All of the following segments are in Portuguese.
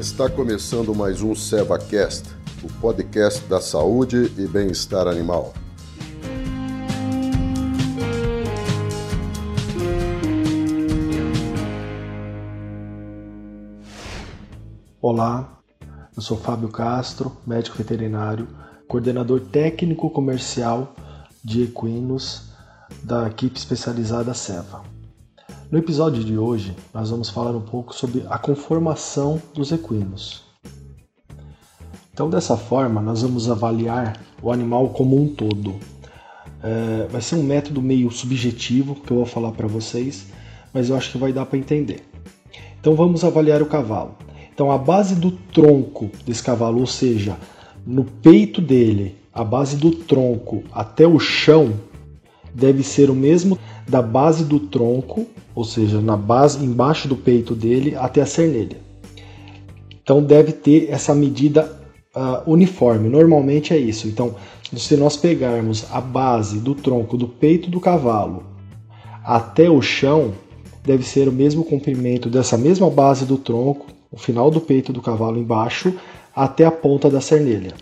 Está começando mais um SevaCast, o podcast da saúde e bem-estar animal. Olá, eu sou Fábio Castro, médico veterinário, coordenador técnico comercial de equinos da equipe especializada Seva. No episódio de hoje, nós vamos falar um pouco sobre a conformação dos equinos. Então, dessa forma, nós vamos avaliar o animal como um todo. É, vai ser um método meio subjetivo que eu vou falar para vocês, mas eu acho que vai dar para entender. Então, vamos avaliar o cavalo. Então, a base do tronco desse cavalo, ou seja, no peito dele, a base do tronco até o chão, deve ser o mesmo da base do tronco, ou seja, na base embaixo do peito dele até a cernelha. Então deve ter essa medida uh, uniforme. Normalmente é isso. Então, se nós pegarmos a base do tronco do peito do cavalo até o chão, deve ser o mesmo comprimento dessa mesma base do tronco o final do peito do cavalo embaixo até a ponta da cernelha.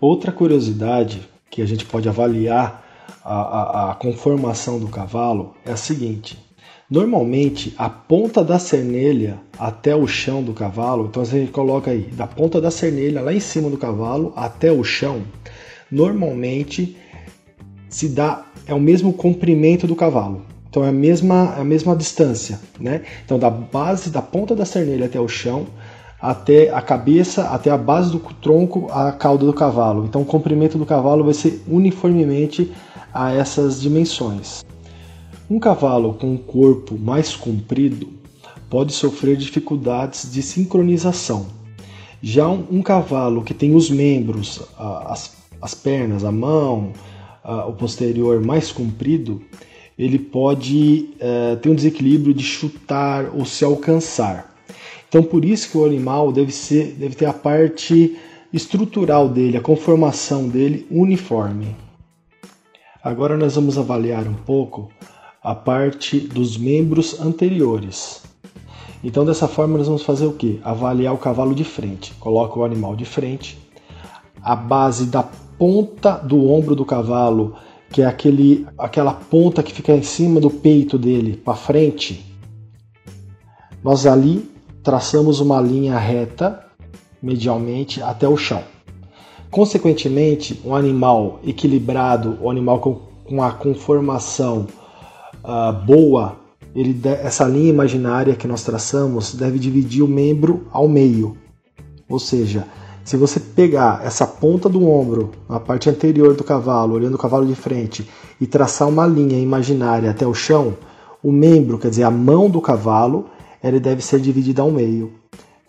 Outra curiosidade que a gente pode avaliar a, a, a conformação do cavalo é a seguinte: Normalmente, a ponta da cernelha até o chão do cavalo, então gente coloca aí, da ponta da cernelha lá em cima do cavalo até o chão, normalmente se dá é o mesmo comprimento do cavalo. Então é a mesma, é a mesma distância, né? Então da base da ponta da cernelha até o chão, até a cabeça, até a base do tronco, a cauda do cavalo. Então o comprimento do cavalo vai ser uniformemente a essas dimensões. Um cavalo com um corpo mais comprido pode sofrer dificuldades de sincronização. Já um, um cavalo que tem os membros, as, as pernas, a mão, o posterior mais comprido, ele pode uh, ter um desequilíbrio de chutar ou se alcançar. Então, por isso que o animal deve, ser, deve ter a parte estrutural dele, a conformação dele uniforme. Agora nós vamos avaliar um pouco a parte dos membros anteriores. Então, dessa forma, nós vamos fazer o que? Avaliar o cavalo de frente. Coloca o animal de frente. A base da ponta do ombro do cavalo que é aquele, aquela ponta que fica em cima do peito dele, para frente, nós ali traçamos uma linha reta medialmente até o chão. Consequentemente, um animal equilibrado, um animal com, com a conformação uh, boa, ele, essa linha imaginária que nós traçamos deve dividir o membro ao meio, ou seja, se você pegar essa ponta do ombro, a parte anterior do cavalo, olhando o cavalo de frente, e traçar uma linha imaginária até o chão, o membro, quer dizer, a mão do cavalo, ele deve ser dividida ao meio.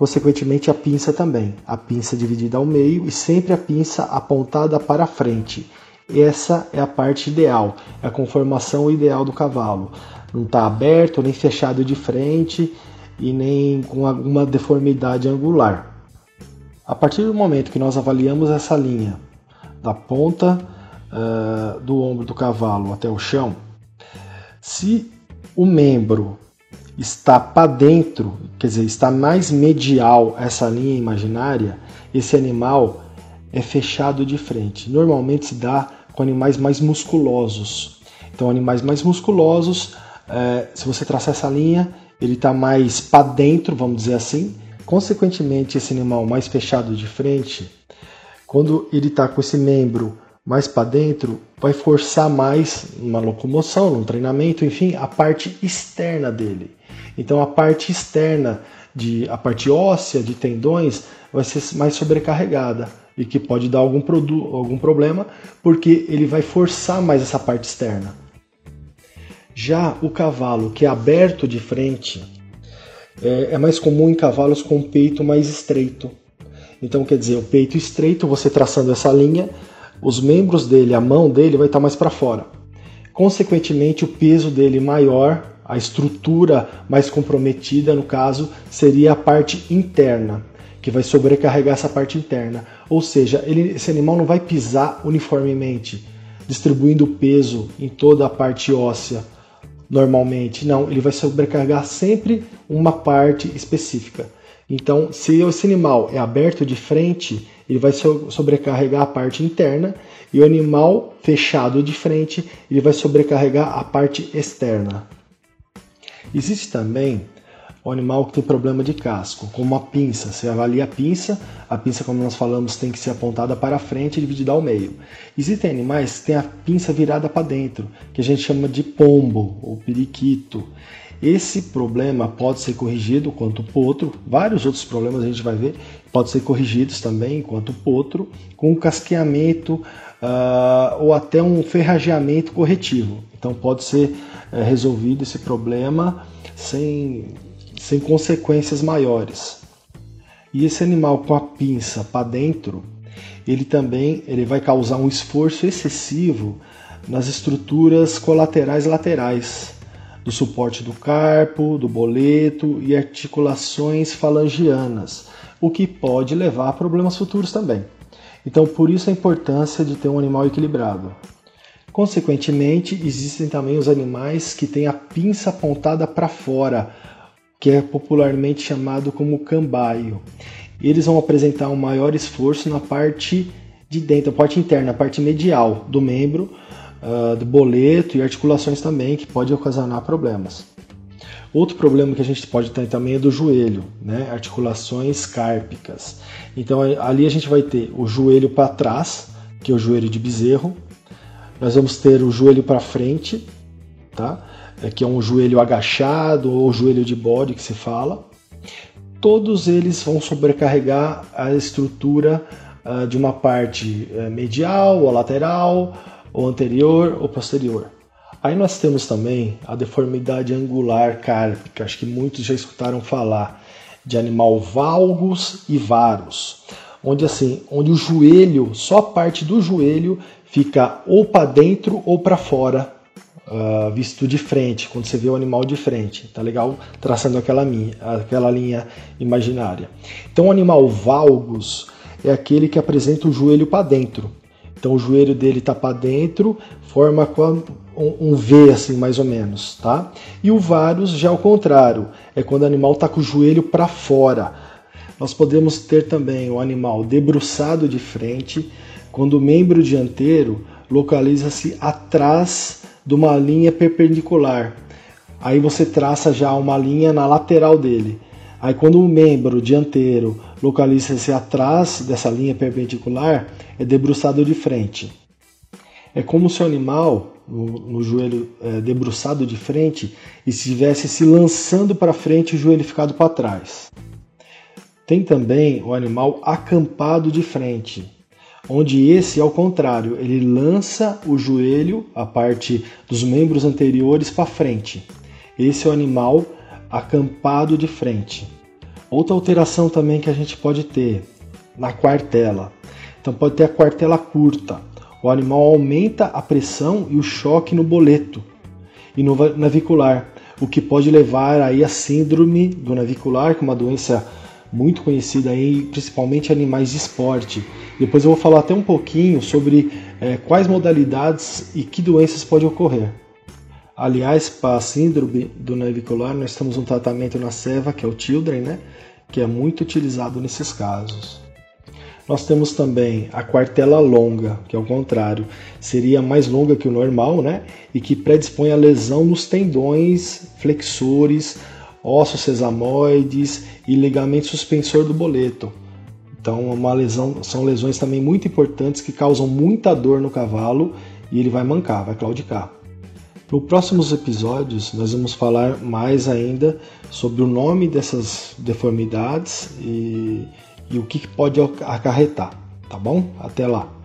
Consequentemente, a pinça também. A pinça dividida ao meio e sempre a pinça apontada para frente. Essa é a parte ideal, é a conformação ideal do cavalo. Não está aberto nem fechado de frente e nem com alguma deformidade angular. A partir do momento que nós avaliamos essa linha da ponta uh, do ombro do cavalo até o chão, se o membro está para dentro, quer dizer, está mais medial essa linha imaginária, esse animal é fechado de frente. Normalmente se dá com animais mais musculosos. Então, animais mais musculosos, é, se você traçar essa linha, ele está mais para dentro, vamos dizer assim, Consequentemente, esse animal mais fechado de frente, quando ele está com esse membro mais para dentro, vai forçar mais uma locomoção, num treinamento, enfim, a parte externa dele. Então, a parte externa, de, a parte óssea de tendões, vai ser mais sobrecarregada e que pode dar algum, algum problema, porque ele vai forçar mais essa parte externa. Já o cavalo que é aberto de frente, é, é mais comum em cavalos com peito mais estreito. Então, quer dizer, o peito estreito, você traçando essa linha, os membros dele, a mão dele vai estar mais para fora. Consequentemente, o peso dele maior, a estrutura mais comprometida, no caso, seria a parte interna, que vai sobrecarregar essa parte interna. Ou seja, ele, esse animal não vai pisar uniformemente, distribuindo peso em toda a parte óssea normalmente. Não, ele vai sobrecarregar sempre uma parte específica. Então, se esse animal é aberto de frente, ele vai sobrecarregar a parte interna, e o animal fechado de frente, ele vai sobrecarregar a parte externa. Existe também o animal que tem problema de casco, como a pinça. Você avalia a pinça, a pinça, como nós falamos, tem que ser apontada para frente e dividida ao meio. Existem animais que têm a pinça virada para dentro, que a gente chama de pombo ou periquito. Esse problema pode ser corrigido quanto potro, vários outros problemas a gente vai ver, pode ser corrigidos também quanto potro, com um casqueamento uh, ou até um ferrageamento corretivo. Então pode ser uh, resolvido esse problema sem sem consequências maiores. E esse animal com a pinça para dentro, ele também ele vai causar um esforço excessivo nas estruturas colaterais laterais do suporte do carpo, do boleto e articulações falangianas, o que pode levar a problemas futuros também. Então, por isso a importância de ter um animal equilibrado. Consequentemente, existem também os animais que têm a pinça apontada para fora, que é popularmente chamado como cambaio. Eles vão apresentar um maior esforço na parte de dentro, a parte interna, a parte medial do membro, uh, do boleto e articulações também, que pode ocasionar problemas. Outro problema que a gente pode ter também é do joelho, né? articulações cárpicas. Então ali a gente vai ter o joelho para trás, que é o joelho de bezerro. Nós vamos ter o joelho para frente, tá? é, que é um joelho agachado ou joelho de bode que se fala, todos eles vão sobrecarregar a estrutura uh, de uma parte uh, medial ou lateral, ou anterior ou posterior. Aí nós temos também a deformidade angular cárpica, acho que muitos já escutaram falar de animal valgus e varus, onde assim, onde o joelho, só a parte do joelho fica ou para dentro ou para fora uh, visto de frente, quando você vê o animal de frente, tá legal? Traçando aquela linha, aquela linha imaginária. Então, o animal valgus é aquele que apresenta o joelho para dentro. Então, o joelho dele está para dentro, forma um V assim, mais ou menos, tá? E o varus já é o contrário, é quando o animal está com o joelho para fora. Nós podemos ter também o animal debruçado de frente, quando o membro dianteiro localiza-se atrás de uma linha perpendicular. Aí você traça já uma linha na lateral dele. Aí quando o membro dianteiro localiza-se atrás dessa linha perpendicular, é debruçado de frente. É como se o animal, no, no joelho é, debruçado de frente, estivesse se lançando para frente e o joelho ficado para trás. Tem também o animal acampado de frente onde esse, ao contrário, ele lança o joelho, a parte dos membros anteriores, para frente. Esse é o animal acampado de frente. Outra alteração também que a gente pode ter na quartela. Então pode ter a quartela curta. O animal aumenta a pressão e o choque no boleto e no navicular, o que pode levar aí a síndrome do navicular, que é uma doença muito conhecida aí, principalmente animais de esporte. Depois eu vou falar até um pouquinho sobre é, quais modalidades e que doenças podem ocorrer. Aliás, para a síndrome do navicular, nós temos um tratamento na Seva, que é o Children, né? que é muito utilizado nesses casos. Nós temos também a quartela longa, que é o contrário, seria mais longa que o normal, né? E que predispõe a lesão nos tendões flexores, ossos sesamoides e ligamento suspensor do boleto. Então, uma lesão, são lesões também muito importantes que causam muita dor no cavalo e ele vai mancar, vai claudicar. Nos próximos episódios, nós vamos falar mais ainda sobre o nome dessas deformidades e, e o que pode acarretar, tá bom? Até lá!